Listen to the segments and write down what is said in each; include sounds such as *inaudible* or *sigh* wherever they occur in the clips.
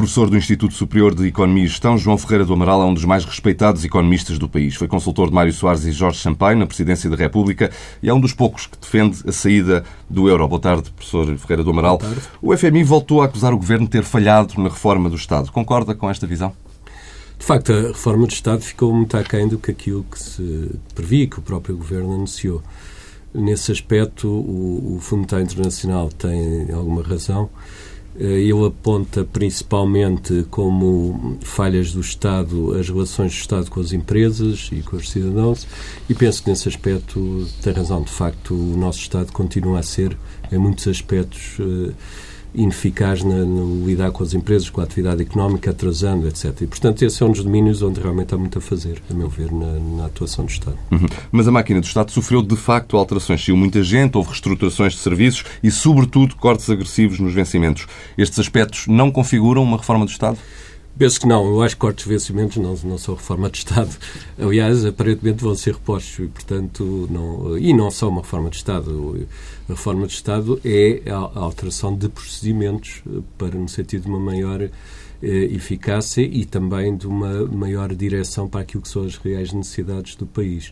Professor do Instituto Superior de Economia e Gestão, João Ferreira do Amaral é um dos mais respeitados economistas do país. Foi consultor de Mário Soares e Jorge Sampaio na Presidência da República e é um dos poucos que defende a saída do euro. Boa tarde, professor Ferreira do Amaral. O FMI voltou a acusar o governo de ter falhado na reforma do Estado. Concorda com esta visão? De facto, a reforma do Estado ficou muito aquém do que aquilo que se previa, que o próprio governo anunciou. Nesse aspecto, o, o Fundo Internacional tem alguma razão ele aponta principalmente como falhas do Estado as relações do Estado com as empresas e com os cidadãos e penso que nesse aspecto tem razão. De facto, o nosso Estado continua a ser, em muitos aspectos, eh, ineficaz na, no lidar com as empresas, com a atividade económica, atrasando, etc. E, portanto, esse é um dos domínios onde realmente há muito a fazer, a meu ver, na, na atuação do Estado. Uhum. Mas a máquina do Estado sofreu, de facto, alterações. Saiu muita gente, houve reestruturações de serviços e, sobretudo, cortes agressivos nos vencimentos. Estes aspectos não configuram uma reforma do Estado? Penso que não. Eu acho que cortes de vencimentos não, não são reforma de Estado. *laughs* Aliás, aparentemente vão ser repostos e, portanto, não, e não são uma reforma de Estado. A reforma de Estado é a alteração de procedimentos eh, para, no sentido de uma maior eh, eficácia e também de uma maior direção para aquilo que são as reais necessidades do país.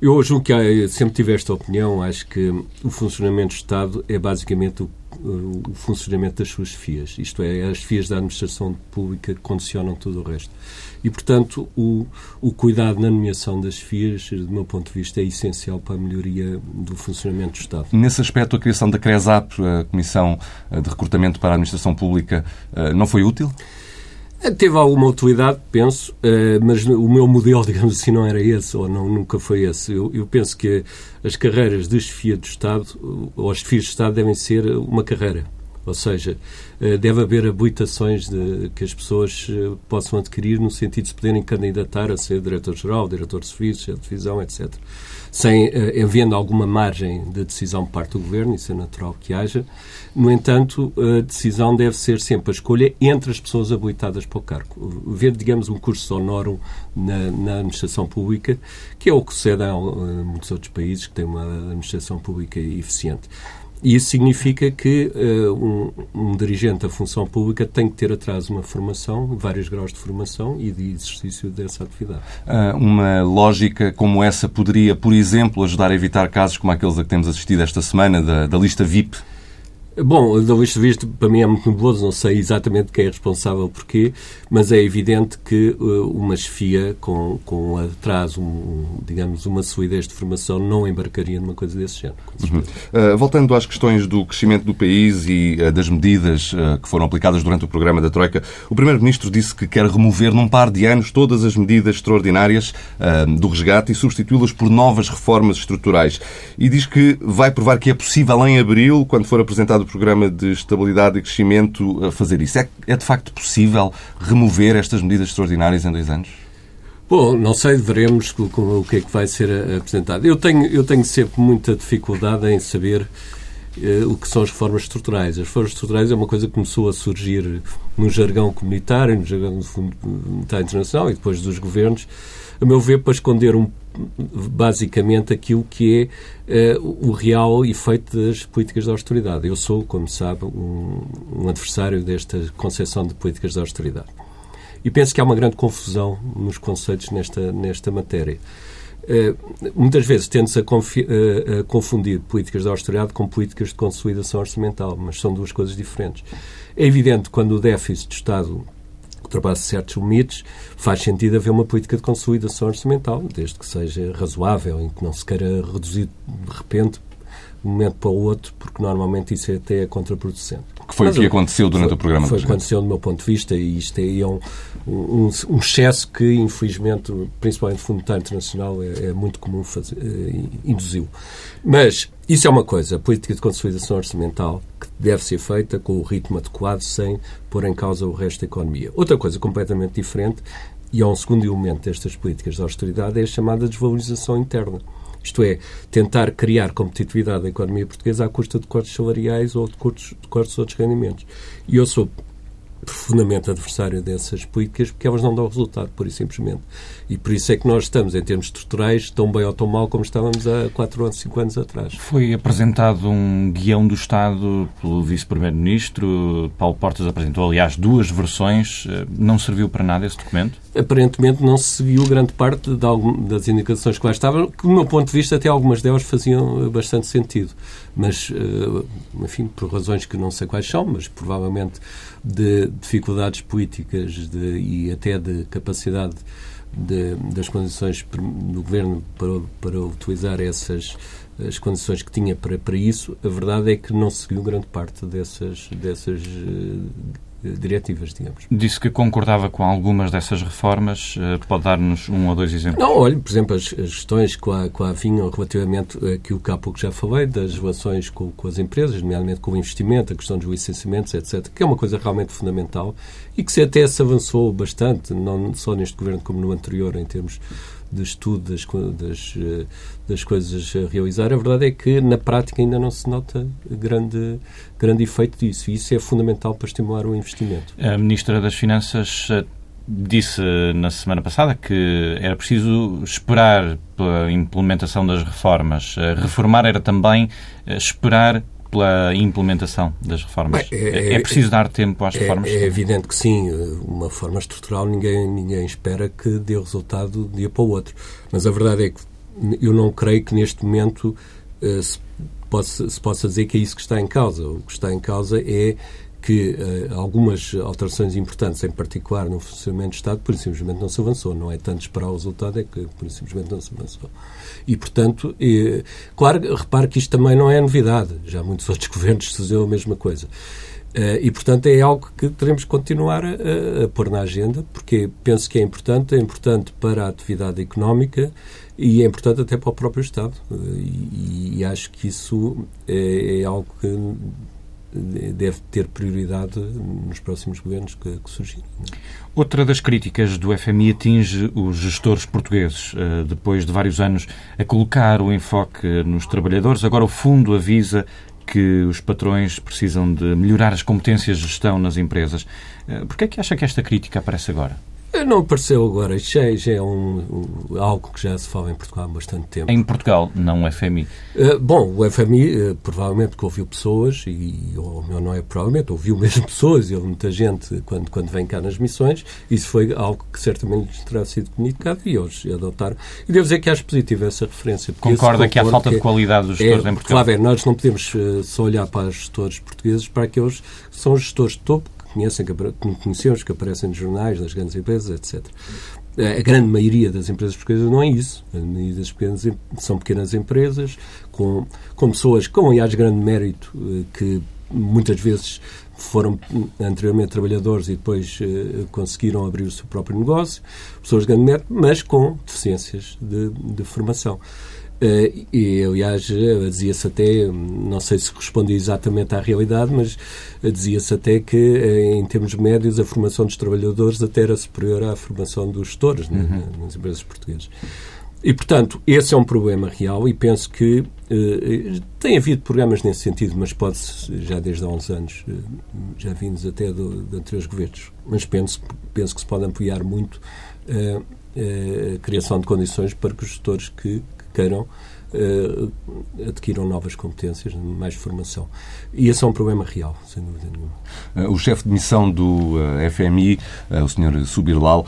Eu julgo que sempre tive esta opinião. Acho que o funcionamento do Estado é basicamente o o funcionamento das suas FIAs. Isto é, as FIAs da administração pública condicionam tudo o resto. E, portanto, o, o cuidado na nomeação das FIAs, do meu ponto de vista, é essencial para a melhoria do funcionamento do Estado. Nesse aspecto, a criação da CRESAP, a Comissão de Recrutamento para a Administração Pública, eh, não foi útil? Teve alguma utilidade, penso, eh, mas o meu modelo, *laughs* digamos assim, não era esse, ou não, nunca foi esse. Eu, eu penso que as carreiras de chefia do Estado, ou as chefias do Estado, devem ser uma carreira. Ou seja, eh, deve haver habilitações de, que as pessoas eh, possam adquirir no sentido de se poderem candidatar a ser diretor-geral, diretor de serviços, de divisão, etc. Sem uh, havendo alguma margem de decisão por parte do governo, isso é natural que haja. No entanto, a decisão deve ser sempre a escolha entre as pessoas habilitadas para o cargo. Ver, digamos, um curso honorum na, na administração pública, que é o que sucede a muitos outros países que têm uma administração pública eficiente. E isso significa que uh, um, um, dirigente da função pública tem que ter atrás uma formação, vários graus de formação e de exercício dessa atividade. Uh, uma lógica como essa poderia, por exemplo, ajudar a evitar casos como aqueles a que temos assistido esta semana, da, da lista VIP Bom, da vista visto, para mim é muito nebuloso, não sei exatamente quem é responsável porquê, mas é evidente que uh, uma chefia com, com atrás, um, digamos, uma solidez de formação não embarcaria numa coisa desse género. Uhum. Uh, voltando às questões do crescimento do país e uh, das medidas que foram aplicadas durante o programa da Troika, o Primeiro-Ministro disse que quer remover num par de anos todas as medidas extraordinárias do resgate e substituí-las por novas reformas estruturais. E diz que vai provar que é possível em abril, quando for apresentado do Programa de Estabilidade e Crescimento a fazer isso? É, é de facto possível remover estas medidas extraordinárias em dois anos? Bom, não sei, veremos o que é que vai ser apresentado. Eu tenho, eu tenho sempre muita dificuldade em saber o que são as reformas estruturais. As reformas estruturais é uma coisa que começou a surgir no jargão comunitário, no jargão do Fundo Monetário Internacional e depois dos governos, a meu ver, para esconder um, basicamente aquilo que é uh, o real efeito das políticas de austeridade. Eu sou, como sabe, um, um adversário desta concepção de políticas de austeridade. E penso que há uma grande confusão nos conceitos nesta, nesta matéria. Uh, muitas vezes tende-se a, uh, a, confundir políticas de austeridade com políticas de consolidação orçamental, mas são duas coisas diferentes. É evidente quando o déficit do Estado ultrapasse certos limites, faz sentido haver uma política de consolidação orçamental, desde que seja razoável, em que não se queira reduzir de repente de um momento para o outro, porque normalmente isso é até é contraproducente. Que foi Mas, o que aconteceu durante foi, o programa Foi o que aconteceu do meu ponto de vista e isto é um, um, um excesso que, infelizmente, principalmente o Fundo Monetário Internacional, é, é muito comum fazer, é, induziu. Mas isso é uma coisa, a política de consolidação orçamental que deve ser feita com o ritmo adequado, sem pôr em causa o resto da economia. Outra coisa completamente diferente, e é um segundo elemento destas políticas de austeridade, é a chamada desvalorização interna. Isto é, tentar criar competitividade da economia portuguesa à custa de cortes salariais ou de cortes, de cortes de outros rendimentos. E eu sou profundamente adversário dessas políticas porque elas não dão resultado, pura e simplesmente. E por isso é que nós estamos, em termos estruturais, tão bem ou tão mal como estávamos há 4 ou 5 anos atrás. Foi apresentado um guião do Estado pelo Vice-Primeiro-Ministro. Paulo Portas apresentou, aliás, duas versões. Não serviu para nada esse documento? Aparentemente não se seguiu grande parte das indicações que lá estavam, que, do meu ponto de vista, até algumas delas faziam bastante sentido. Mas, eh, enfim, por razões que não sei quais são, mas provavelmente de dificuldades políticas de, e até de capacidade de, das condições do governo para, para utilizar essas as condições que tinha para, para isso, a verdade é que não seguiu grande parte dessas, dessas uh, diretivas, digamos. Disse que concordava com algumas dessas reformas. Uh, pode dar-nos um ou dois exemplos? Não, olha, por exemplo, as, as questões que lá, que lá vinham relativamente àquilo que há pouco já falei, das relações com, com, as empresas, nomeadamente com o investimento, a questão dos licenciamentos, etc., que é uma coisa realmente fundamental e que se até se avançou bastante, não só neste governo como no anterior, em termos de estudo das, das, eh, das coisas a realizar, a verdade é que na prática ainda não se nota grande, grande efeito disso. E isso é fundamental para estimular o investimento. A Ministra das Finanças eh, disse na semana passada que era preciso esperar pela implementação das reformas. Eh, reformar era também esperar pela implementação das reformas? Bem, é, é, é, preciso dar tempo às é, reformas? É, evidente que sim. Uma reforma estrutural ninguém, ninguém espera que dê resultado de um dia para o outro. Mas a verdade é que eu não creio que neste momento uh, se, possa, se possa dizer que é isso que está em causa. O que está em causa é que uh, algumas alterações importantes, em particular no funcionamento do Estado, por simplesmente não se avançou. Não é tanto esperar o resultado, é que por simplesmente não se avançou. E, portanto, eh, claro, repare que isto também não é novidade. Já muitos *laughs* outros governos fizeram a mesma coisa. Uh, e, portanto, é algo que teremos que continuar a, a, pôr na agenda, porque penso que é importante, é importante para a atividade económica e é importante até para o próprio Estado. Uh, e, e, acho que isso é, é algo que deve ter prioridade nos próximos governos que, que surgirem. Outra das críticas do FMI atinge os gestores portugueses. Eh, depois de vários anos a colocar o enfoque nos trabalhadores, agora o fundo avisa que os patrões precisam de melhorar as competências de gestão nas empresas. Eh, Por que é que acha que esta crítica aparece agora? Não apareceu agora. Isto já, já é um, um, algo que já se fala em Portugal há bastante tempo. Em Portugal, não o FMI? Uh, bom, o FMI, uh, provavelmente que ouviu pessoas, e ou não é provavelmente, ouviu mesmo *laughs* pessoas, e houve muita gente quando, quando vem cá nas missões. Isso foi algo que certamente terá sido comunicado e hoje adotaram. E devo dizer que acho positivo essa referência. Concorda que há falta de qualidade dos gestores é, em Portugal? Claro, é, nós não podemos uh, só olhar para os gestores portugueses, para aqueles que são gestores de topo conhecem, que conhecemos, que aparecem nos jornais, nas grandes empresas, etc. A grande maioria das empresas portuguesas não é isso. A maioria das pequenas, são pequenas empresas com, com pessoas com, aliás, grande mérito, eh, que muitas vezes foram anteriormente trabalhadores e depois uh, conseguiram abrir o seu próprio negócio, pessoas de grande mérito, mas com deficiências de, de formação. Uh, e, aliás, dizia-se até, não sei se responde exatamente à realidade, mas dizia-se até que, eh, em termos médios, a formação dos trabalhadores até era superior à formação dos gestores né, uhum. nas empresas portuguesas. E, portanto, esse é um problema real e penso que uh, tem havido programas nesse sentido, mas pode-se, já desde há uns anos, uh, já vindos até do, de anteriores governos, mas penso, penso que se pode ampliar muito a criação de condições para que os gestores que mexicano uh, adquiram novas competências, mais formação. E esse é um problema real, sem dúvida nenhuma. Uh, o chefe de missão do eh, FMI, o Sr. Subirlal,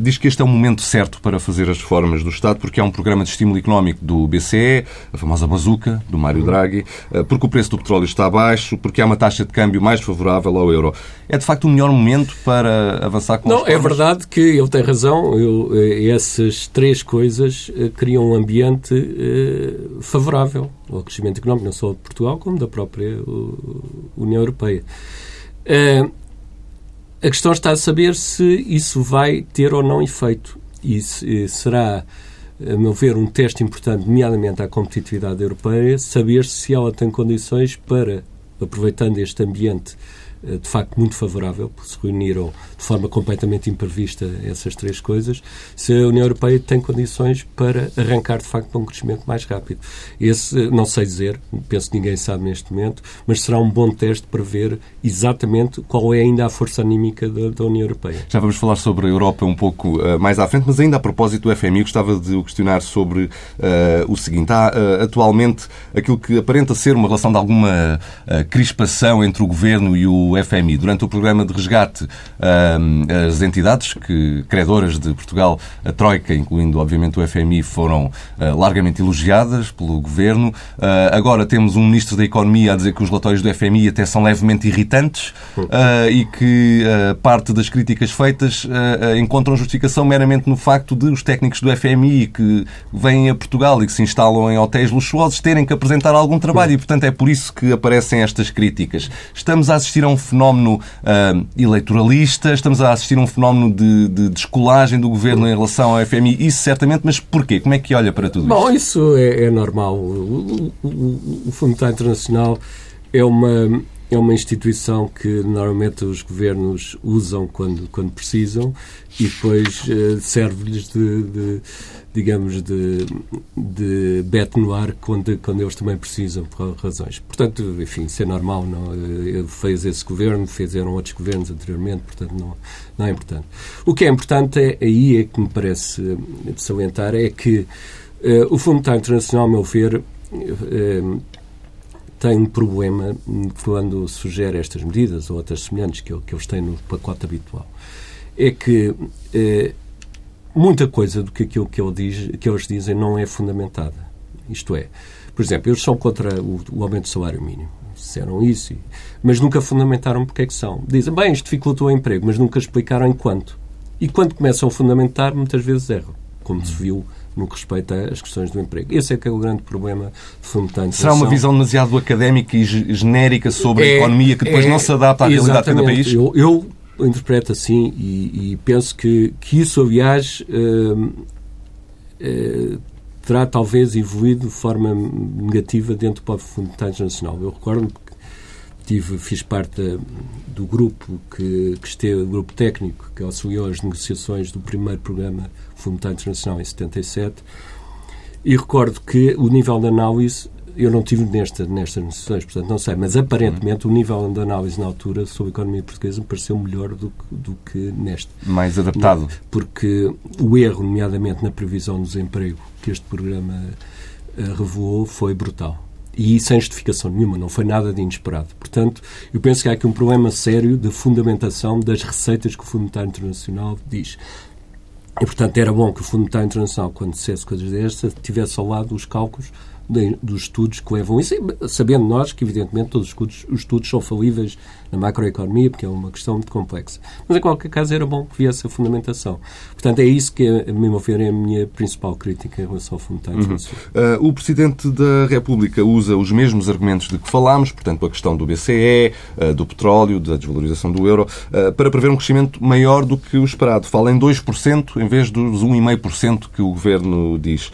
diz que este é o momento certo para fazer as reformas do Estado, porque há um programa de estímulo económico do BCE, a famosa bazuca, do Mário Draghi, porque o preço do petróleo está baixo, porque há uma taxa de câmbio mais favorável ao euro. É de facto o melhor momento para avançar com Não, é verdade que ele tem razão. Eu, essas três coisas criam um ambiente favorável ao crescimento económico, não só de Portugal, como da própria União Europeia. a questão está a saber se isso vai ter ou não efeito. E será, a meu ver, um teste importante, nomeadamente à competitividade europeia, saber se ela tem condições para, aproveitando este ambiente eh, de facto muito favorável, porque se reuniram de forma completamente imprevista essas três coisas, se a União Europeia tem condições para arrancar de facto para um crescimento mais rápido. Esse, eh, não sei dizer, penso que ninguém sabe neste momento, mas será um bom teste para ver exatamente qual é ainda a força anímica da, da União Europeia. Já vamos falar sobre a Europa um pouco uh, mais à frente, mas ainda a propósito do FMI, gostava de o questionar sobre uh, o seguinte. Há uh, atualmente aquilo que aparenta ser uma relação de alguma crispação entre o Governo e o FMI. Durante o programa de resgate, as entidades que, credoras de Portugal, a Troika, incluindo obviamente o FMI, foram largamente elogiadas pelo Governo. Agora temos um Ministro da Economia a dizer que os relatórios do FMI até são levemente irritantes e que parte das críticas feitas encontram justificação meramente no facto de os técnicos do FMI que vêm a Portugal e que se instalam em hotéis luxuosos terem que apresentar algum trabalho e, portanto, é por isso que aparecem estas críticas. Estamos a assistir a um fenómeno uh, eleitoralista, estamos a assistir a um fenómeno de, de descolagem do governo em relação ao FMI, isso certamente, mas porquê? Como é que olha para tudo isso? Bom, isso é, é normal. O, o, o, Fundo Monetário Internacional é uma é uma instituição que normalmente os governos usam quando, quando precisam e depois uh, serve-lhes de, de, digamos, de, de bete no ar quando, quando eles também precisam, por razões. Portanto, enfim, isso é normal. Não? Eh, fez esse governo, fizeram outros governos anteriormente, portanto, não, não é importante. O que é importante é, aí é que me parece de salientar é que uh, o Fundo Monetário Internacional, ao meu ver, tem um problema quando sugere estas medidas ou outras semelhantes que, que eles têm no pacote habitual. É que eh, muita coisa do que aquilo que, ele diz, que eles dizem não é fundamentada. Isto é, por exemplo, eles são contra o, o aumento do salário mínimo. Disseram isso, mas nunca fundamentaram porque é que são. Dizem, bem, isto dificultou o emprego, mas nunca explicaram em quanto. E quando começam a fundamentar, muitas vezes erram, como se viu no que respeita às questões do emprego. Esse é que é o grande problema fundamental. Será uma visão demasiado académica e genérica sobre é, a economia que depois é, não se adapta à realidade de cada país? Eu, eu interpreto assim e, e, penso que, que isso, aliás, uh, uh, terá talvez evoluído de forma negativa dentro do próprio Fundo Monetário Internacional. Eu recordo que tive, fiz parte do grupo que, que esteve, grupo técnico que auxiliou as negociações do primeiro programa Fundo Monetário Internacional em 77 e recordo que o nível de análise eu não tive nesta, nestas negociações, portanto não sei, mas aparentemente o nível de análise na altura sobre a economia portuguesa me pareceu melhor do que, do que neste. Mais adaptado. Porque o erro, nomeadamente na previsão do desemprego que este programa uh, revelou, foi brutal. E sem justificação nenhuma, não foi nada de inesperado. Portanto, eu penso que há aqui um problema sério de fundamentação das receitas que o Fundo Monetário Internacional diz. E, portanto, era bom que o Fundo Monetário Internacional, quando dissesse coisas destas, tivesse ao lado os cálculos dos estudos que levam isso, sabendo nós que, evidentemente, todos os estudos, os estudos são falíveis na macroeconomia, porque é uma questão muito complexa. Mas, em qualquer caso, era bom que viesse a fundamentação. Portanto, é isso que, a meu ver, é a minha principal crítica em relação ao Fundo uhum. uh, O Presidente da República usa os mesmos argumentos de que falámos, portanto, a questão do BCE, uh, do petróleo, da desvalorização do euro, uh, para prever um crescimento maior do que o esperado. Fala em 2% em vez dos 1,5% que o Governo diz.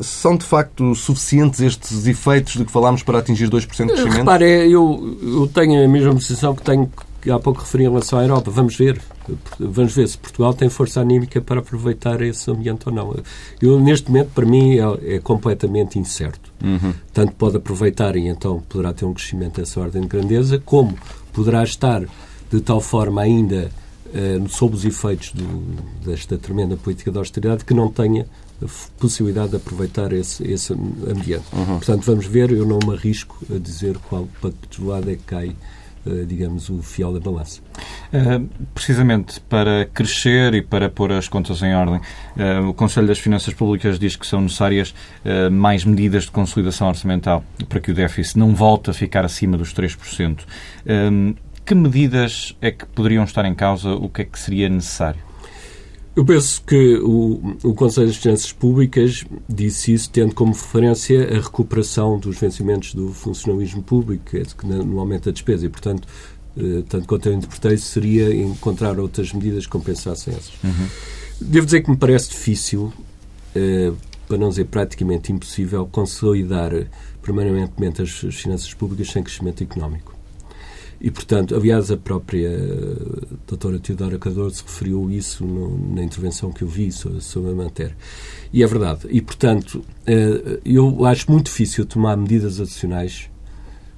são, de facto, suficientes estes efeitos de que falámos para atingir 2% de crescimento? Repare, eu, eu tenho a mesma posição que tenho que há pouco referi em relação à Europa. Vamos ver. Vamos ver se Portugal tem força anímica para aproveitar esse ambiente ou não. Eu, neste momento, para mim, é, é completamente incerto. Uhum. Tanto pode aproveitar e então poderá ter um crescimento dessa ordem de grandeza, como poderá estar de tal forma ainda uh, sob os efeitos do, desta tremenda política de austeridade que não tenha possibilidade de aproveitar esse, esse ambiente. Uhum. Portanto, vamos ver, eu não me arrisco a dizer qual para que lado é que cai digamos, o fiel da balança. Uh, precisamente para crescer e para pôr as contas em ordem, uh, o Conselho das Finanças Públicas diz que são necessárias mais medidas de consolidação orçamental para que o déficit não volte a ficar acima dos 3%. que medidas é que poderiam estar em causa? O que é que seria necessário? Eu penso que o, o Conselho das Finanças Públicas disse isso tendo como referência a recuperação dos vencimentos do funcionalismo público, que é no aumento da despesa, e, portanto, eh, tanto quanto eu interpretei, seria encontrar outras medidas que compensassem essas. Uhum. Devo dizer que me parece difícil, eh, para não dizer praticamente impossível, consolidar permanentemente as finanças públicas sem crescimento económico. E, portanto, aliás, a própria doutora Teodora Cardoso referiu isso no, na intervenção que eu vi sobre, sobre, a matéria. E é verdade. E, portanto, eu acho muito difícil tomar medidas adicionais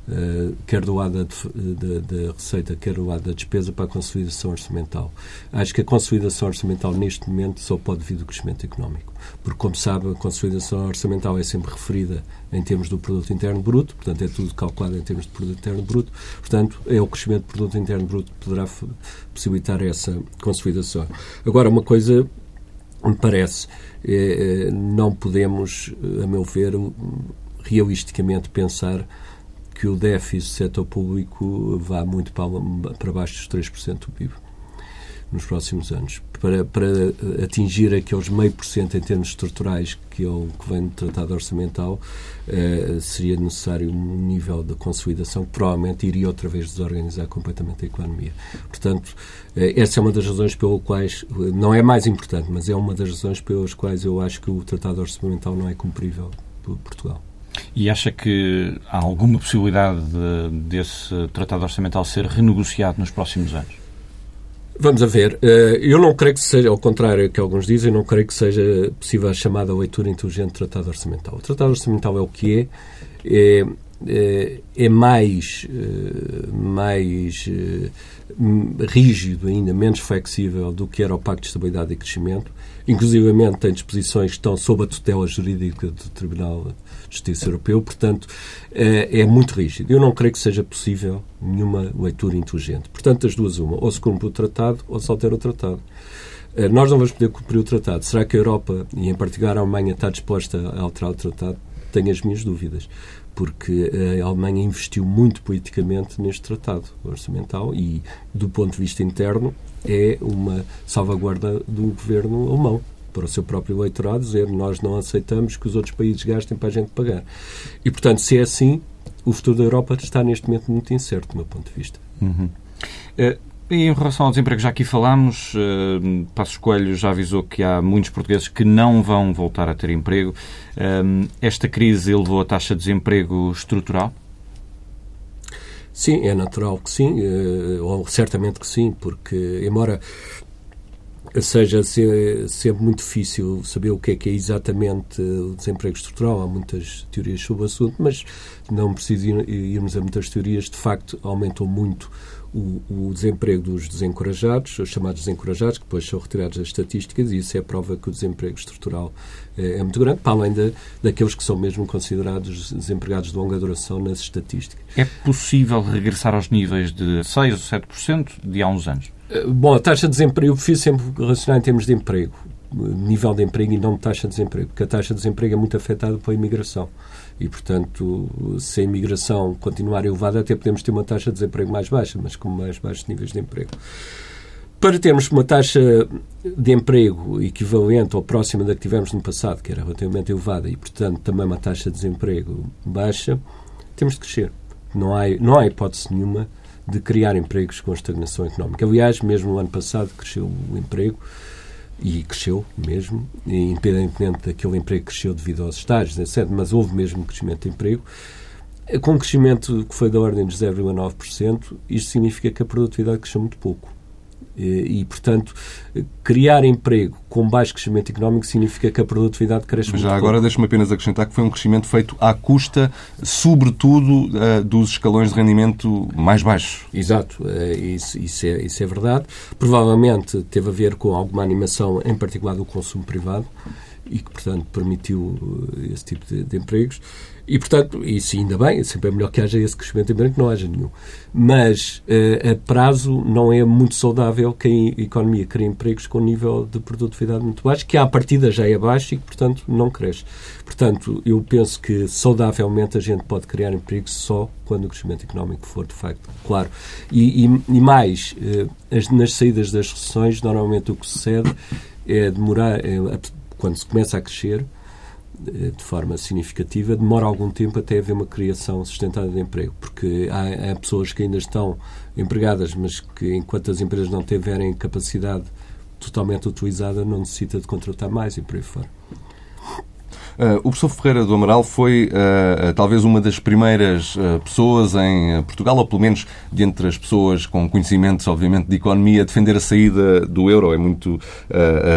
Uh, quer do lado da, receita, quer do lado da despesa, para a consolidação orçamental. Acho que a consolidação orçamental, neste momento, só pode vir do crescimento económico. Porque, como sabe, a consolidação orçamental é sempre referida em termos do produto interno bruto, portanto, é tudo calculado em termos de produto interno bruto, portanto, é o crescimento do produto interno bruto que poderá possibilitar essa consolidação. Agora, uma coisa me parece, é, não podemos, a meu ver, realisticamente pensar que o déficit do setor público vá muito para, para baixo dos 3% do PIB nos próximos anos. Para, para atingir aqueles meio por cento em termos estruturais que, é o, que vem do Tratado Orçamental, eh, seria necessário um nível de consolidação que provavelmente iria outra vez desorganizar completamente a economia. Portanto, eh, essa é uma das razões pelas quais, não é mais importante, mas é uma das razões pelas quais eu acho que o Tratado Orçamental não é cumprível por Portugal. E acha que há alguma possibilidade de, desse tratado orçamental ser renegociado nos próximos anos? Vamos a ver. Eh, eu não creio que seja, ao contrário que alguns dizem, não creio que seja possível a chamada leitura inteligente do Tratado Orçamental. O Tratado Orçamental é o que é. É, é, é mais, eh, mais eh, rígido, ainda menos flexível do que era o Pacto de Estabilidade e Crescimento. Inclusivamente tem disposições que estão sob a tutela jurídica do Tribunal de Justiça Europeu, portanto, é, muito rígido. Eu não creio que seja possível nenhuma leitura inteligente. Portanto, das duas, uma, ou se cumpre o tratado ou se altera o tratado. Eh, nós não vamos poder cumprir o tratado. Será que a Europa, e em particular a Alemanha, está disposta a alterar o tratado? Tenho as minhas dúvidas porque a Alemanha investiu muito politicamente neste tratado orçamental e, do ponto de vista interno, é uma salvaguarda do governo alemão para o seu próprio eleitorado, dizer nós não aceitamos que os outros países gastem para a gente pagar. E, portanto, se é assim, o futuro da Europa está neste momento muito incerto, do meu ponto de vista. Uhum. Uh, e em relação ao desemprego, já aqui falámos, uh, Passos Coelho já avisou que há muitos portugueses que não vão voltar a ter emprego. Uh, esta crise elevou a taxa de desemprego estrutural? Sim, é natural que sim, uh, ou certamente que sim, porque, embora seja sempre muito difícil saber o que é que é exatamente o desemprego estrutural, há muitas teorias sobre o assunto, mas não preciso irmos a muitas teorias, de facto aumentou muito o, o, desemprego dos desencorajados, os chamados desencorajados, que depois são retirados das estatísticas, e isso é a prova que o desemprego estrutural é, é muito grande, para além de, daqueles que são mesmo considerados desempregados de longa duração nas estatísticas. É possível regressar aos níveis de 6 ou 7% de há uns anos? Eh, bom, a taxa de desemprego, eu preciso sempre relacionar em termos de emprego, nível de emprego e não de taxa de desemprego, porque a taxa de desemprego é muito afetada pela imigração e, portanto, se a imigração continuar elevada, até podemos ter uma taxa de desemprego mais baixa, mas com mais baixos níveis de emprego. Para termos uma taxa de emprego equivalente ou próxima da que tivemos no passado, que era relativamente elevada, e, portanto, também uma taxa de desemprego baixa, temos de crescer. Não há, não há hipótese nenhuma de criar empregos com estagnação económica. Aliás, mesmo no ano passado cresceu o emprego, e cresceu mesmo, independentemente daquele emprego que cresceu devido aos estágios, etc. Mas houve mesmo crescimento de emprego. Com um crescimento que foi da ordem de 0,9%, isto significa que a produtividade cresceu muito pouco. E, portanto, criar emprego com baixo crescimento económico significa que a produtividade cresce Mas já agora deixe-me apenas acrescentar que foi um crescimento feito à custa, sobretudo, uh, dos escalões de rendimento mais baixos. Exato, uh, isso, isso, é, isso é verdade. Provavelmente teve a ver com alguma animação, em particular do consumo privado, e que, portanto, permitiu eh, esse tipo de, de empregos. E, portanto, isso ainda bem, sempre é melhor que haja esse crescimento, embora que não haja nenhum. Mas, uh, a prazo, não é muito saudável que a economia crie empregos com nível de produtividade muito baixo, que à partida já é baixo e portanto, não cresce. Portanto, eu penso que saudavelmente a gente pode criar empregos só quando o crescimento económico for, de facto, claro. E, e, e mais, uh, as, nas saídas das recessões, normalmente o que sucede é demorar, é, quando se começa a crescer, eh, de forma significativa, demora algum tempo até haver uma criação sustentada de emprego, porque há, há, pessoas que ainda estão empregadas, mas que enquanto as empresas não tiverem capacidade totalmente utilizada, não necessita de contratar mais e por aí fora. Uh, o professor Ferreira do Amaral foi uh, talvez uma das primeiras pessoas em Portugal, ou pelo menos de entre as pessoas com conhecimentos, obviamente, de economia, a defender a saída do euro. É muito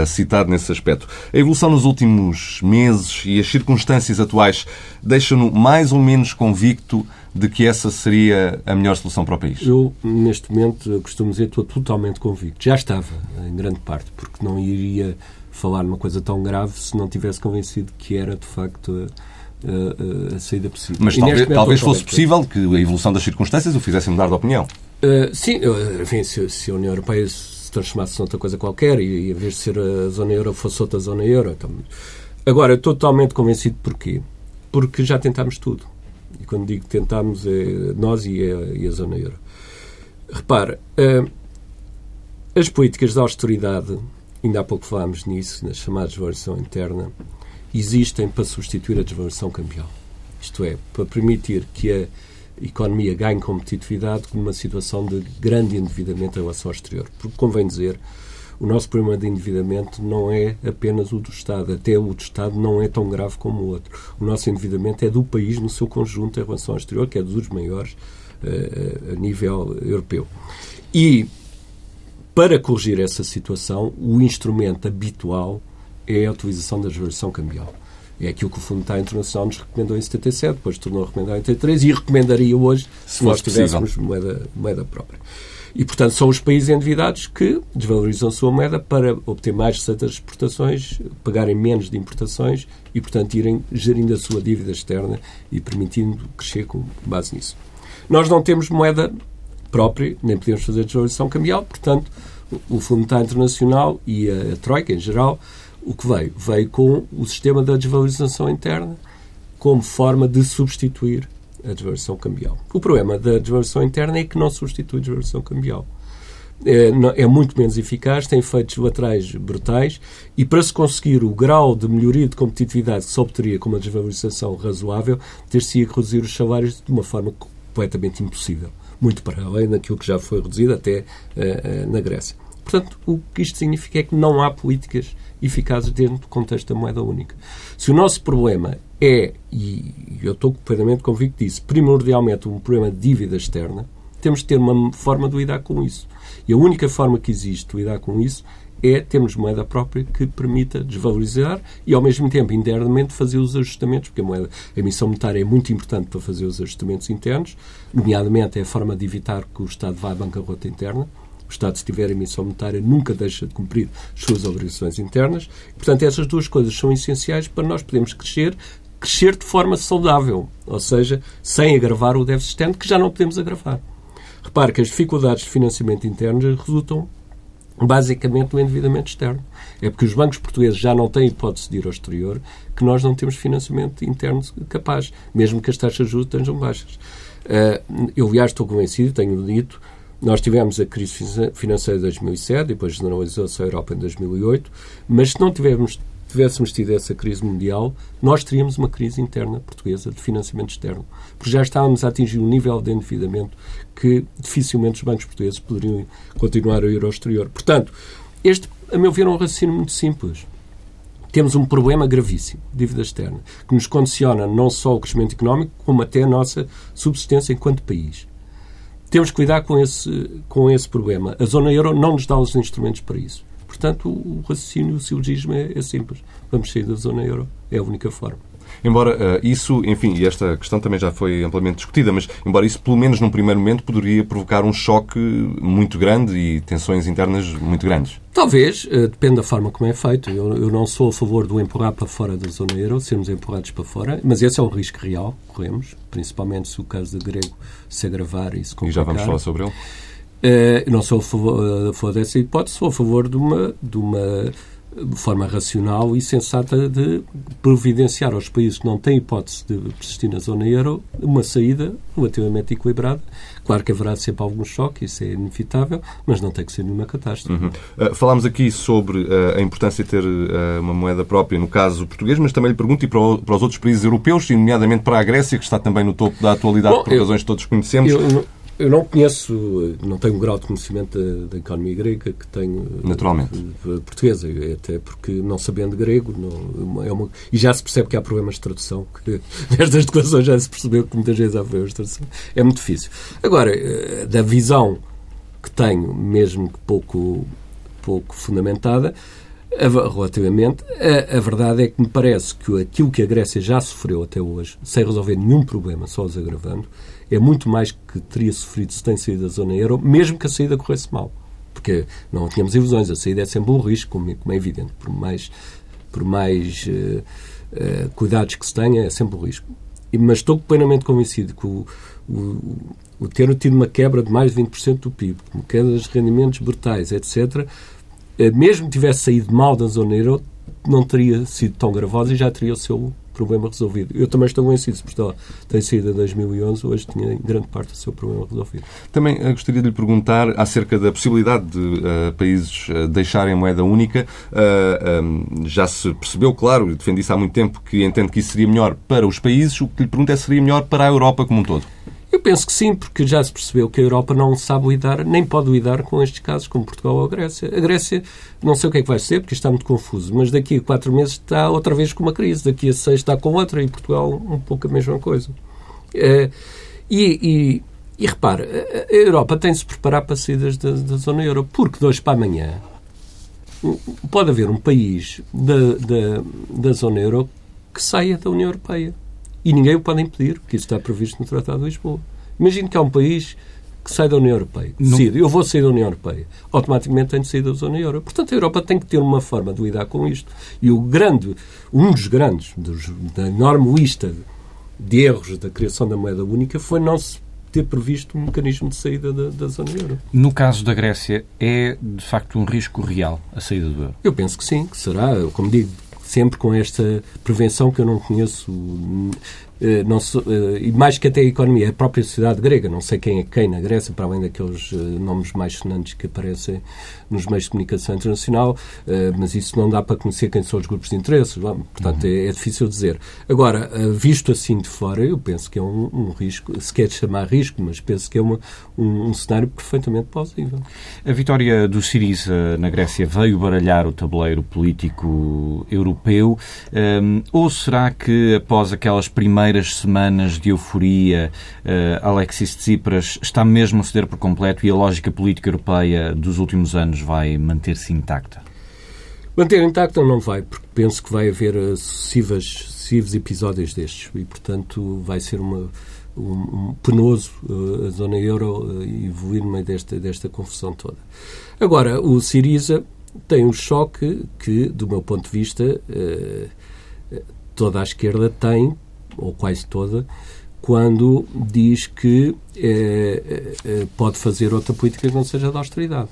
citado nesse aspecto. A evolução nos últimos meses e as circunstâncias atuais deixam-no mais ou menos convicto de que essa seria a melhor solução para o país? Eu, neste momento, costumo dizer, estou totalmente convicto. Já estava, em grande parte, porque não iria falar numa coisa tão grave se não tivesse convencido que era, de facto, a, a, a saída possível. Mas talvez, talvez fosse possível que a evolução das circunstâncias o fizesse mudar de opinião. Uh, sim, enfim, se, se, a União Europeia se transformasse noutra coisa qualquer e, e em vez de ser a zona euro fosse outra zona euro. Então... Agora, estou totalmente convencido porquê? Porque já tentámos tudo. E quando digo tentámos, é nós e a, e a zona euro. Repara, uh, as políticas de austeridade ainda há pouco falámos nisso, na chamada desvalorização interna, existem para substituir a desvalorização cambial. Isto é, para permitir que a economia ganhe competitividade numa situação de grande endividamento em relação ao exterior. Porque, convém dizer, o nosso problema de endividamento não é apenas o do Estado. Até o do Estado não é tão grave como o outro. O nosso endividamento é do país no seu conjunto em relação ao exterior, que é dos maiores uh, a nível europeu. E para corrigir essa situação, o instrumento habitual é a utilização da desvalorização cambial. É aquilo que o Fundo Monetário Internacional nos recomendou em 77, depois tornou a recomendar em 83 e recomendaria hoje se, se nós tivéssemos moeda, moeda própria. E, portanto, são os países endividados que desvalorizam a sua moeda para obter mais receitas de exportações, pagarem menos de importações e, portanto, irem gerindo a sua dívida externa e permitindo crescer com base nisso. Nós não temos moeda própria, nem podemos fazer desvalorização cambial, portanto, o Fundo Monetário Internacional e a, Troika, em geral, o que veio? Veio com o sistema da desvalorização interna como forma de substituir a desvalorização cambial. O problema da desvalorização interna é que não substitui a desvalorização cambial. É, é, muito menos eficaz, tem efeitos laterais brutais e para se conseguir o grau de melhoria de competitividade que se obteria com uma desvalorização razoável, ter-se-ia que reduzir os salários de uma forma completamente impossível muito para além daquilo que já foi reduzido até uh, na Grécia. Portanto, o que isto significa é que não há políticas eficazes dentro do contexto da moeda única. Se o nosso problema é, e eu estou completamente convicto disso, primordialmente um problema de dívida externa, temos de ter uma forma de lidar com isso. E a única forma que existe de lidar com isso é termos moeda própria que permita desvalorizar e, ao mesmo tempo, internamente fazer os ajustamentos, porque a, moeda, a emissão monetária é muito importante para fazer os ajustamentos internos, nomeadamente é a forma de evitar que o Estado vá à bancarrota interna. O Estado, se tiver emissão monetária, nunca deixa de cumprir as suas obrigações internas. Portanto, essas duas coisas são essenciais para nós podermos crescer, crescer de forma saudável, ou seja, sem agravar o déficit externo, que já não podemos agravar. Repare que as dificuldades de financiamento interno resultam basicamente o endividamento externo. É porque os bancos portugueses já não têm hipótese de ir ao exterior que nós não temos financiamento interno capaz, mesmo que as taxas de juros estejam baixas. Uh, eu, aliás, estou convencido, tenho dito, nós tivemos a crise financeira de 2007, depois generalizou-se a Europa em 2008, mas se não tivermos tivéssemos tido essa crise mundial, nós teríamos uma crise interna portuguesa de financiamento externo. Porque já estávamos a atingir um nível de endividamento que dificilmente os bancos portugueses poderiam continuar a ir ao exterior. Portanto, este, a meu ver, é um raciocínio muito simples. Temos um problema gravíssimo, dívida externa, que nos condiciona não só o crescimento económico, como até a nossa subsistência enquanto país. Temos que lidar com esse, com esse problema. A zona euro não nos dá os instrumentos para isso. Portanto, o raciocínio, o silogismo é, é simples. Vamos sair da zona euro. É a única forma. Embora uh, isso, enfim, e esta questão também já foi amplamente discutida, mas embora isso, pelo menos num primeiro momento, poderia provocar um choque muito grande e tensões internas muito grandes. Talvez, uh, depende da forma como é feito. Eu, eu, não sou a favor do empurrar para fora da zona euro, sermos empurrados para fora, mas esse é um risco real, corremos, principalmente se o caso de grego se agravar e se complicar. E já vamos falar sobre ele. Uh, não sou a favor, a favor dessa hipótese, sou a favor de uma, de uma forma racional e sensata de providenciar aos países que não têm hipótese de persistir na zona euro uma saída relativamente equilibrada. Claro que haverá sempre algum choque, isso é inevitável, mas não tem que ser nenhuma catástrofe. Uhum. Uh, falámos aqui sobre uh, a importância de ter uh, uma moeda própria, no caso português, mas também lhe pergunto, e para, o, para os outros países europeus, e nomeadamente para a Grécia, que está também no topo da atualidade Bom, por eu, razões que todos conhecemos, eu, eu não conheço, não tenho um grau de conhecimento da, da economia grega que tenho naturalmente portuguesa, até porque não sabendo grego não, é uma, e já se percebe que há problemas de tradução. Que, *laughs* nestas declarações já se percebeu que muitas vezes há problemas de tradução. É muito difícil. Agora, eh, da visão que tenho, mesmo que pouco, pouco fundamentada, relativamente, a, a, verdade é que me parece que aquilo que a Grécia já sofreu até hoje, sem resolver nenhum problema, só os agravando, é muito mais que teria sofrido se tem saído da zona euro, mesmo que a saída corresse mal. Porque não tínhamos ilusões, a saída é sempre um risco, como, como é evidente, por mais, por mais uh, uh, cuidados que se tenha, é sempre um risco. E, mas estou plenamente convencido que o, o, o ter tido uma quebra de mais de 20% do PIB, uma queda dos rendimentos brutais, etc., mesmo tivesse saído mal da zona euro, não teria sido tão gravosa e já teria o seu problema resolvido. Eu também estou convencido, se Portugal tem saído em 2011, hoje tinha grande parte do seu problema resolvido. Também uh, gostaria de lhe perguntar acerca da possibilidade de uh, países uh, deixarem moeda única. Um, já se percebeu, claro, e defendi isso há muito tempo, que entende que isso seria melhor para os países. O que lhe pergunto é se seria melhor para a Europa como um todo. Eu penso que sim, porque já se percebeu que a Europa não sabe lidar, nem pode lidar com estes casos, como Portugal ou a Grécia. A Grécia, não sei o que é que vai ser, porque está muito confuso, mas daqui a quatro meses está outra vez com uma crise, daqui a seis está com outra, e Portugal um pouco a mesma coisa. É, e, e, e repare, a Europa tem de se preparar para saídas da, da zona euro, porque de hoje para amanhã pode haver um país da, da, da zona euro que saia da União Europeia. E ninguém o pode impedir, porque isso está previsto no Tratado de Lisboa. Imagine que há um país que sai da União Europeia, decide, eu vou sair da União Europeia, automaticamente tem de sair da zona euro. Portanto, a Europa tem que ter uma forma de lidar com isto. E o grande, um dos grandes, dos, da enorme lista de erros da criação da moeda única foi não se ter previsto um mecanismo de saída da, da, zona euro. No caso da Grécia, é de facto um risco real a saída do euro? Eu penso que sim, que será, como digo, sempre com esta prevenção que eu não conheço eh, não eh, e mais que até a economia, a própria sociedade grega, não sei quem é quem na Grécia, para além daqueles eh, nomes mais sonantes que aparecem nos meios de comunicação internacional, mas isso não dá para conhecer quem são os grupos de interesses, portanto uhum. é, é, difícil dizer. Agora, visto assim de fora, eu penso que é um, um risco, se quer chamar risco, mas penso que é uma, um, um, cenário perfeitamente plausível. A vitória do Siriza na Grécia veio baralhar o tabuleiro político europeu, um, ou será que após aquelas primeiras primeiras semanas de euforia, uh, Alexis Tsipras está mesmo a ceder por completo e a lógica política europeia dos últimos anos vai manter-se intacta? Manter intacta não vai, porque penso que vai haver eh, sucessivas, sucessivos episódios destes e, portanto, vai ser uma, um, um penoso uh, a zona euro uh, evoluir no meio desta, desta confusão toda. Agora, o Siriza tem um choque que, do meu ponto de vista, uh, toda a esquerda tem ou quase toda, quando diz que pode fazer outra política que não seja da austeridade.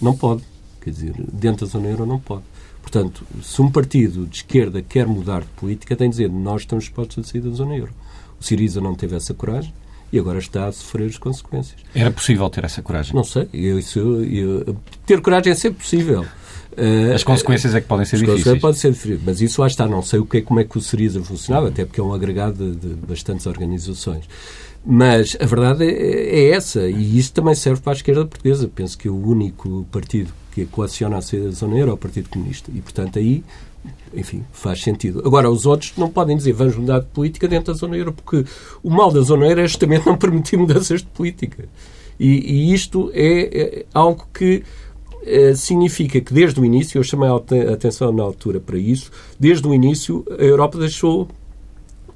Não pode. Quer dizer, dentro da zona euro não pode. Portanto, se um partido de esquerda quer mudar de política, tem de dizer nós estamos dispostos a sair da zona euro. O Siriza não teve essa coragem e agora está a sofrer as consequências. Era possível ter essa coragem? Não sei. Eu, isso, eu, ter coragem é sempre possível. Uh, As consequências é que podem ser as difíceis. As podem ser difíceis, mas isso lá está. Não sei o que é, como é que o Seriza funcionava, até porque é um agregado de, de bastantes organizações. Mas a verdade é, é, essa, e isso também serve para a esquerda portuguesa. Penso que o único partido que coaciona a saída da zona euro é o Partido Comunista. E, portanto, aí, enfim, faz sentido. Agora, os outros não podem dizer vamos mudar de política dentro da zona euro, porque o mal da zona euro é justamente não permitir *laughs* mudanças de política. E, e isto é, é algo que eh, significa que desde o início, eu chamei a atenção na altura para isso, desde o início a Europa deixou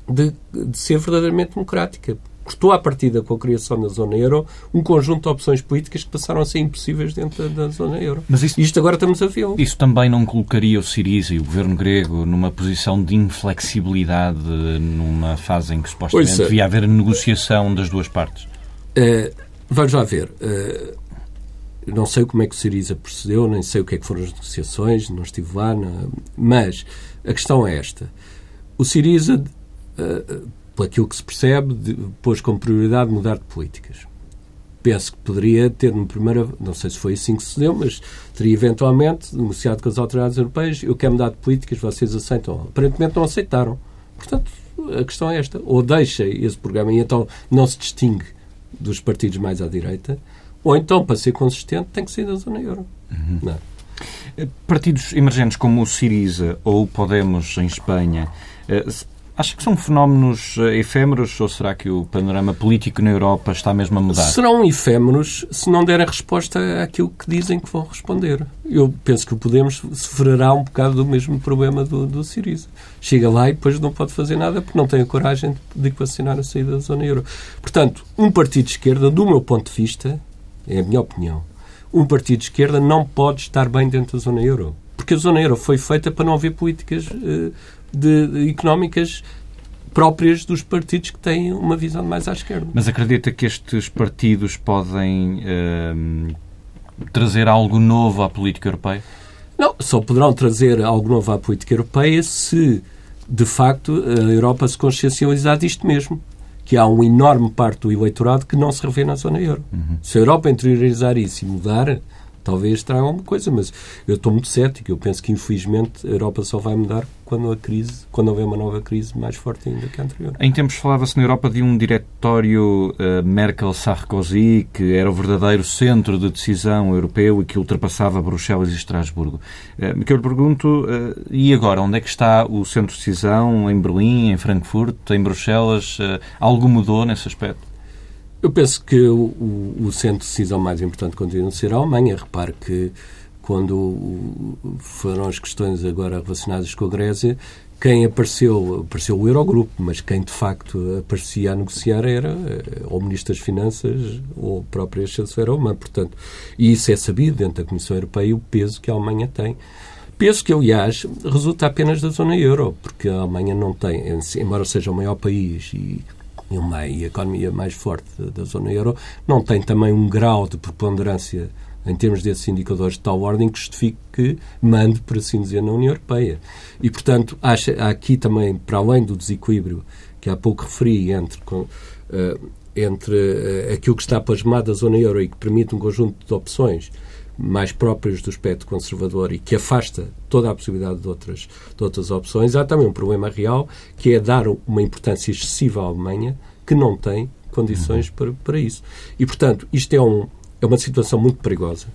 de, de ser verdadeiramente democrática. Cortou à partida com a criação da zona euro um conjunto de opções políticas que passaram a ser impossíveis dentro da, da zona euro. Mas isso, isto agora estamos a ver. Isso também não colocaria o Siriza e o governo grego numa posição de inflexibilidade numa fase em que supostamente Ouça, devia haver negociação das duas partes? Uh, vamos lá ver. Uh, não sei como é que o Siriza procedeu, nem sei o que é que foram as negociações, não estive lá, não, mas a questão é esta. O Siriza, uh, aquilo que se percebe, de, pôs como prioridade mudar de políticas. Penso que poderia ter, no primeiro, não sei se foi assim que se deu, mas teria eventualmente negociado com as autoridades europeias, eu quero mudar de políticas, vocês aceitam? Aparentemente não aceitaram. Portanto, a questão é esta. Ou deixa esse programa e então não se distingue dos partidos mais à direita, ou então, para ser consistente, tem que sair da zona euro. Uhum. Não. É? Partidos emergentes como o Siriza ou o Podemos em Espanha eh, Acha que são fenómenos eh, efêmeros ou será que o panorama político na Europa está mesmo a mudar? Serão efêmeros se não derem resposta àquilo que dizem que vão responder. Eu penso que o Podemos sofrerá um bocado do mesmo problema do, do Siriza. Chega lá e depois não pode fazer nada porque não tem a coragem de equacionar a saída da zona euro. Portanto, um partido de esquerda, do meu ponto de vista, é a minha opinião, um partido de esquerda não pode estar bem dentro da zona euro. Porque a zona euro foi feita para não haver políticas uh, de, de, económicas próprias dos partidos que têm uma visão mais à esquerda. Mas acredita que estes partidos podem uh, trazer algo novo à política europeia? Não, só poderão trazer algo novo à política europeia se, de facto, a Europa se consciencializar disto mesmo. Que há uma enorme parte do eleitorado que não se revê na zona euro. Uhum. Se a Europa interiorizar isso e mudar, talvez traga alguma coisa, mas eu estou muito cético. Eu penso que, infelizmente, a Europa só vai mudar quando a crise, quando houver uma nova crise mais forte ainda que a anterior. Em tempos falava-se na Europa de um diretório uh, Merkel-Sarkozy, que era o verdadeiro centro de decisão europeu e que ultrapassava Bruxelas e Estrasburgo. Uh, que eu lhe pergunto, uh, e agora, onde é que está o centro de decisão? Em Berlim, em Frankfurt, em Bruxelas? Uh, algo mudou nesse aspecto? Eu penso que o, o, centro de decisão mais importante continua a ser a Alemanha. Repare que quando foram as questões agora relacionadas com a Grécia, quem apareceu, apareceu o Eurogrupo, mas quem de facto aparecia a negociar era eh, ou o Ministro das Finanças ou a própria chanceler alemã. Portanto, e isso é sabido dentro da Comissão Europeia o peso que a Alemanha tem. Peso que, aliás, resulta apenas da zona euro, porque a Alemanha não tem, embora seja o maior país e e uma economia mais forte da zona euro, não tem também um grau de preponderância em termos desses indicadores de tal ordem que justifique que mande, por assim dizer, na União Europeia. E, portanto, acha, há aqui também, para além do desequilíbrio que há pouco referi entre, uh, entre uh, aquilo que está plasmado da zona euro e que permite um conjunto de opções mais próprios do espectro conservador e que afasta toda a possibilidade de outras, de outras opções, há também um problema real que é dar uma importância excessiva à Alemanha que não tem condições para, para isso. E, portanto, isto é, um, é uma situação muito perigosa,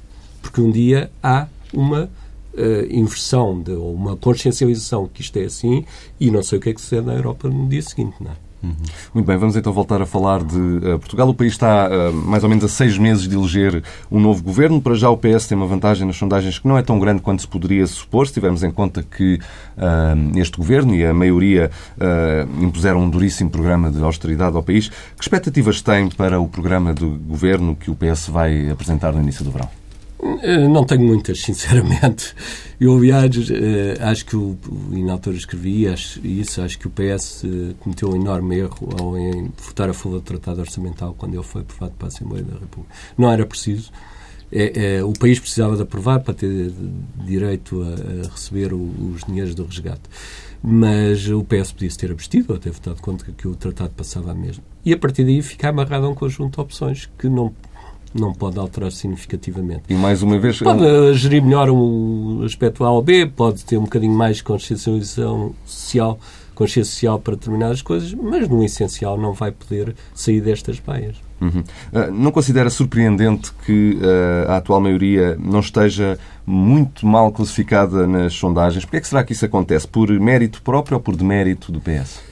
porque um dia há uma uh, inversão, de, ou uma consciencialização que isto é assim e não sei o que é que sucede na Europa no dia seguinte, não é? Uhum. Muito bem, vamos então voltar a falar de uh, Portugal. O país está uh, mais ou menos a seis meses de eleger um novo governo. Para já o PS tem uma vantagem nas sondagens que não é tão grande quanto se poderia supor, se tivermos em conta que uh, este governo e a maioria impuseram um duríssimo programa de austeridade ao país. Que expectativas tem para o programa do governo que o PS vai apresentar no início do verão? Eh, não tenho muitas, *laughs* sinceramente. Eu, aliás, eh, acho que, o, e na altura escrevi isso, acho que o PS eh, cometeu um enorme erro ao em votar a favor do Tratado Orçamental quando ele foi aprovado para a Assembleia da República. Não era preciso. É, é, o país precisava de aprovar para ter direito a, a receber o, os dinheiros do resgate. Mas o PS podia-se ter abstido ou ter votado contra que o tratado passava a mesma. E a partir daí ficar amarrado a um conjunto de opções que não não pode alterar significativamente. E mais uma vez... Pode uh, gerir melhor o aspecto A ou B, pode ter um bocadinho mais de consciencialização social, consciência social para determinadas coisas, mas no essencial não vai poder sair destas baias. Uhum. Uh, não considera surpreendente que uh, a atual maioria não esteja muito mal classificada nas sondagens? Porquê é que será que isso acontece? Por mérito próprio ou por demérito do PS?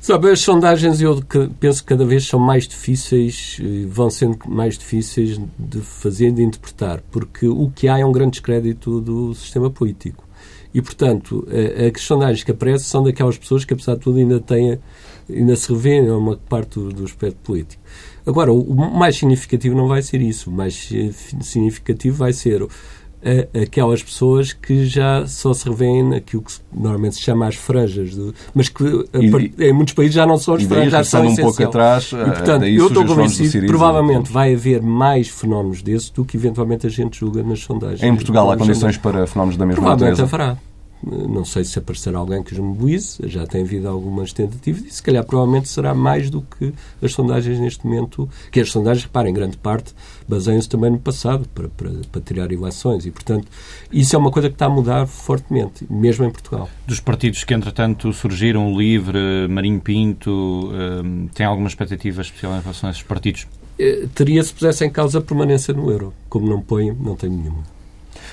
Sabe, as sondagens eu penso que cada vez são mais difíceis, vão sendo mais difíceis de fazer, de interpretar, porque o que há é um grande descrédito do sistema político. E, portanto, as sondagens que aparecem são daquelas pessoas que, apesar de tudo, ainda têm, ainda se revêem a uma parte do, do aspecto político. Agora, o mais significativo não vai ser isso. O mais significativo vai ser a, aquelas pessoas que já só se revêem naquilo que normalmente se chama as franjas, do, mas que e, em muitos países já não são as franjas, já são um pouco atrás, e, portanto, eu estou convencido provavelmente vai haver mais fenómenos desses do que eventualmente a gente julga nas sondagens. Em Portugal há condições para fenómenos da mesma natureza? Provavelmente haverá. Não sei se aparecerá alguém que os mobilize, já tem havido algumas tentativas e se calhar provavelmente será mais do que as sondagens neste momento, que as sondagens, reparem, em grande parte baseiam-se também no passado para, para, para, tirar eleições e, portanto, isso é uma coisa que está a mudar fortemente, mesmo em Portugal. Dos partidos que, entretanto, surgiram, o Livre, Marinho Pinto, um, tem alguma expectativa especial em relação a esses partidos? eh, teria se pusesse em causa a permanência no euro. Como não põe, não tem nenhuma.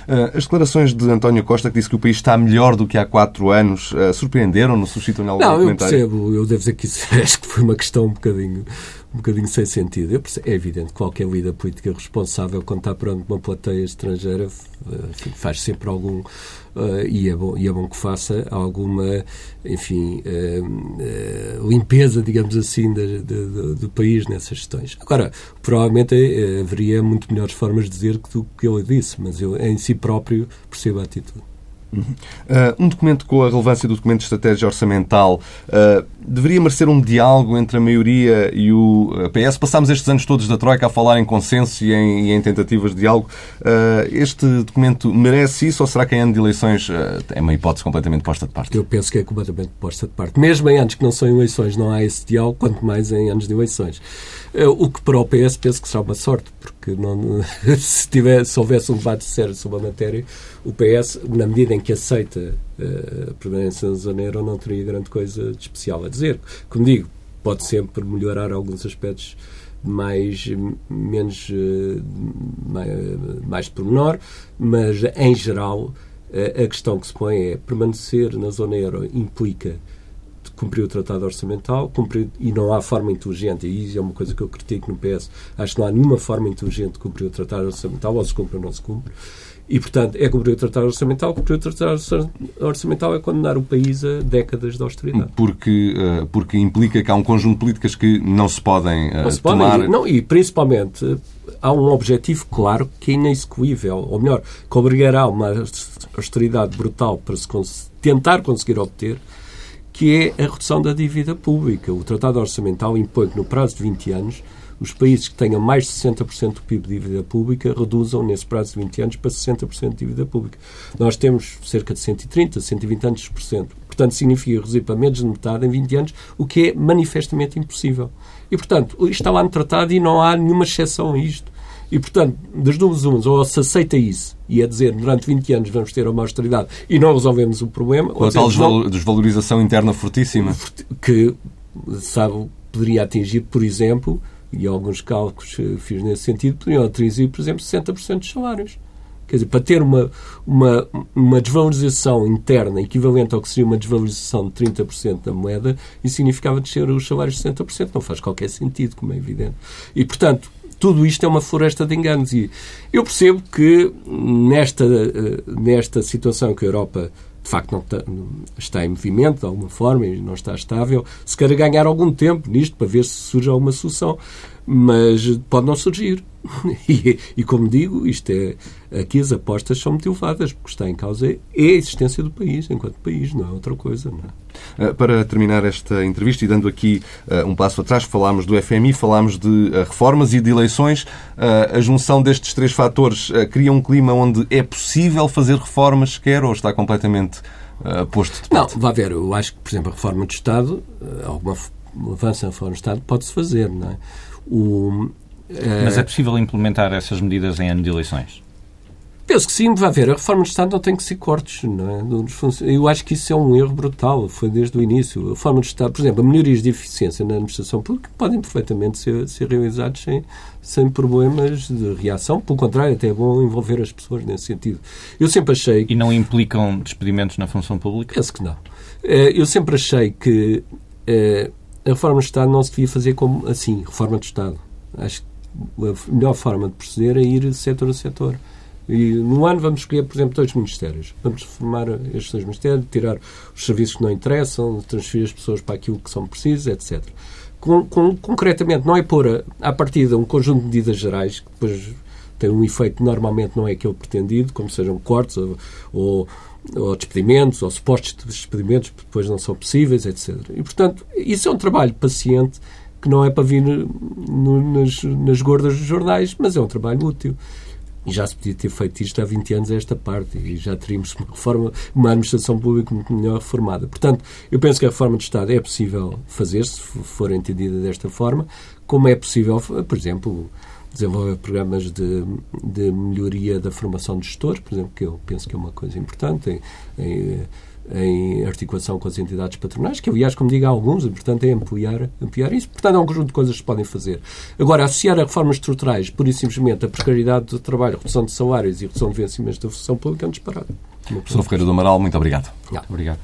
Eh, as declarações de António Costa, que disse que o país está melhor do que há quatro anos, eh, surpreenderam-no? Suscitam-lhe algum não, comentário? Não, eu percebo. Eu devo dizer que isso *laughs* acho que foi uma questão um bocadinho, um bocadinho sem sentido. Percebo, é evidente que qualquer líder política responsável, quando está perante uma plateia estrangeira, enfim, faz sempre algum uh, e, é bom, e é bom que faça alguma, enfim, uh, uh, limpeza, digamos assim, de, de, de, do país nessas questões. Agora, provavelmente haveria muito melhores formas de dizer do que ele disse, mas eu em si próprio percebo a atitude. Uh, um documento com a relevância do documento de estratégia orçamental uh, deveria merecer um diálogo entre a maioria e o PS. Passámos estes anos todos da Troika a falar em consenso e em, e em tentativas de diálogo. Uh, este documento merece isso ou será que em ano de eleições é uma hipótese completamente posta de parte? Eu penso que é completamente posta de parte. Mesmo em anos que não são eleições não há esse diálogo, quanto mais em anos de eleições. O que para o PS penso que será uma sorte, porque não, *laughs* se, tiver, se houvesse um debate sério sobre a matéria, o PS, na medida em que aceita uh, a permanência na zona euro, não teria grande coisa de especial a dizer. Como digo, pode sempre melhorar alguns aspectos mais menos uh, mais, mais pormenor, mas em geral uh, a questão que se põe é permanecer na zona euro implica cumpriu o tratado orçamental, cumpriu, e não há forma inteligente, e isso é uma coisa que eu critico no PS, acho que não há nenhuma forma inteligente de cumprir o tratado orçamental, ou se cumpre ou não se cumpre, e, portanto, é cumprir o tratado orçamental, cumprir o tratado orçamental é condenar o país a décadas de austeridade. Porque, uh, porque implica que há um conjunto de políticas que não se podem uh, não se tomar... Podem, não, e principalmente há um objetivo claro que é inexecuível, ou melhor, que obrigará uma austeridade brutal para se tentar conseguir obter, que é a redução da dívida pública. O Tratado Orçamental impõe que no prazo de 20 anos os países que tenham mais de 60% do PIB de dívida pública reduzam nesse prazo de 20 anos para 60% de dívida pública. Nós temos cerca de 130, 120 anos por cento. Portanto, significa reduzir para menos de metade em 20 anos, o que é manifestamente impossível. E, portanto, isto está lá no tratado e não há nenhuma exceção a isto. E, portanto, das duas umas, ou se aceita isso e é dizer durante 20 anos vamos ter uma austeridade e não resolvemos o problema. Com a tal desvalorização interna fortíssima. Que, sabe, poderia atingir, por exemplo, e alguns cálculos fiz nesse sentido, poderiam atingir, por exemplo, 60% dos salários. Quer dizer, para ter uma, uma, uma desvalorização interna equivalente ao que seria uma desvalorização de 30% da moeda, isso significava descer os salários de 60%. Não faz qualquer sentido, como é evidente. E, portanto, tudo isto é uma floresta de enganos. E eu percebo que nesta, eh, nesta situação que a Europa de facto não está, está, em movimento de alguma forma e não está estável, se quer ganhar algum tempo nisto para ver se surge alguma solução. Mas pode não surgir. *laughs* E, e, como digo, isto é, aqui as apostas são motivadas, porque está em causa é a existência do país, enquanto país, não é outra coisa. É? Para terminar esta entrevista e dando aqui uh, um passo atrás, falámos do FMI, falámos de uh, reformas e de eleições. Uh, a junção destes três fatores cria um clima onde é possível fazer reformas, quer ou está completamente posto de parte? Não, vai ver. Eu acho que, por exemplo, a reforma do Estado, alguma avanço na reforma do Estado pode-se fazer, não é? O, mas é possível implementar essas medidas em ano de eleições? Penso que sim, vai haver. A reforma do Estado não tem que ser cortes. Não é? Eu acho que isso é um erro brutal. Foi desde o início. A reforma do Estado, por exemplo, melhorias de eficiência na administração pública podem perfeitamente ser, ser realizadas sem, sem problemas de reação. Pelo contrário, até é bom envolver as pessoas nesse sentido. Eu sempre achei. E não implicam despedimentos na função pública? Penso que não. Eh, eu sempre achei que eh, a reforma do Estado não se devia fazer como assim, reforma do Estado. Acho que a melhor forma de proceder é ir setor a setor. E no ano vamos escolher, por exemplo, dois ministérios. Vamos formar estes dois ministérios, tirar os serviços que não interessam, transferir as pessoas para aquilo que são precisas, etc. Com, com, concretamente, não é pôr a, à partida um conjunto de medidas gerais que depois tem um efeito normalmente não é aquele pretendido, como sejam cortes ou, ou, ou despedimentos, ou supostos despedimentos que depois não são possíveis, etc. E, portanto, isso é um trabalho paciente que não é para vir no, nas, nas gordas dos jornais, mas é um trabalho útil. E já se podia ter feito isto há 20 anos esta parte e já teríamos uma reforma, uma administração pública muito melhor reformada. Portanto, eu penso que a reforma do Estado é possível fazer, se for entendida desta forma, como é possível, por exemplo, desenvolver programas de, de melhoria da formação de gestores, por exemplo, que eu penso que é uma coisa importante, em, em em articulação com as entidades patronais, que aliás, como digo, há alguns, e portanto é ampliar, ampliar isso. Portanto, há um conjunto de coisas que se podem fazer. Agora, associar a reformas estruturais, pura e simplesmente, a precariedade do trabalho, redução de salários e redução de vencimentos da função pública é um disparate. Professor Ferreira do Amaral, muito obrigado. Obrigado.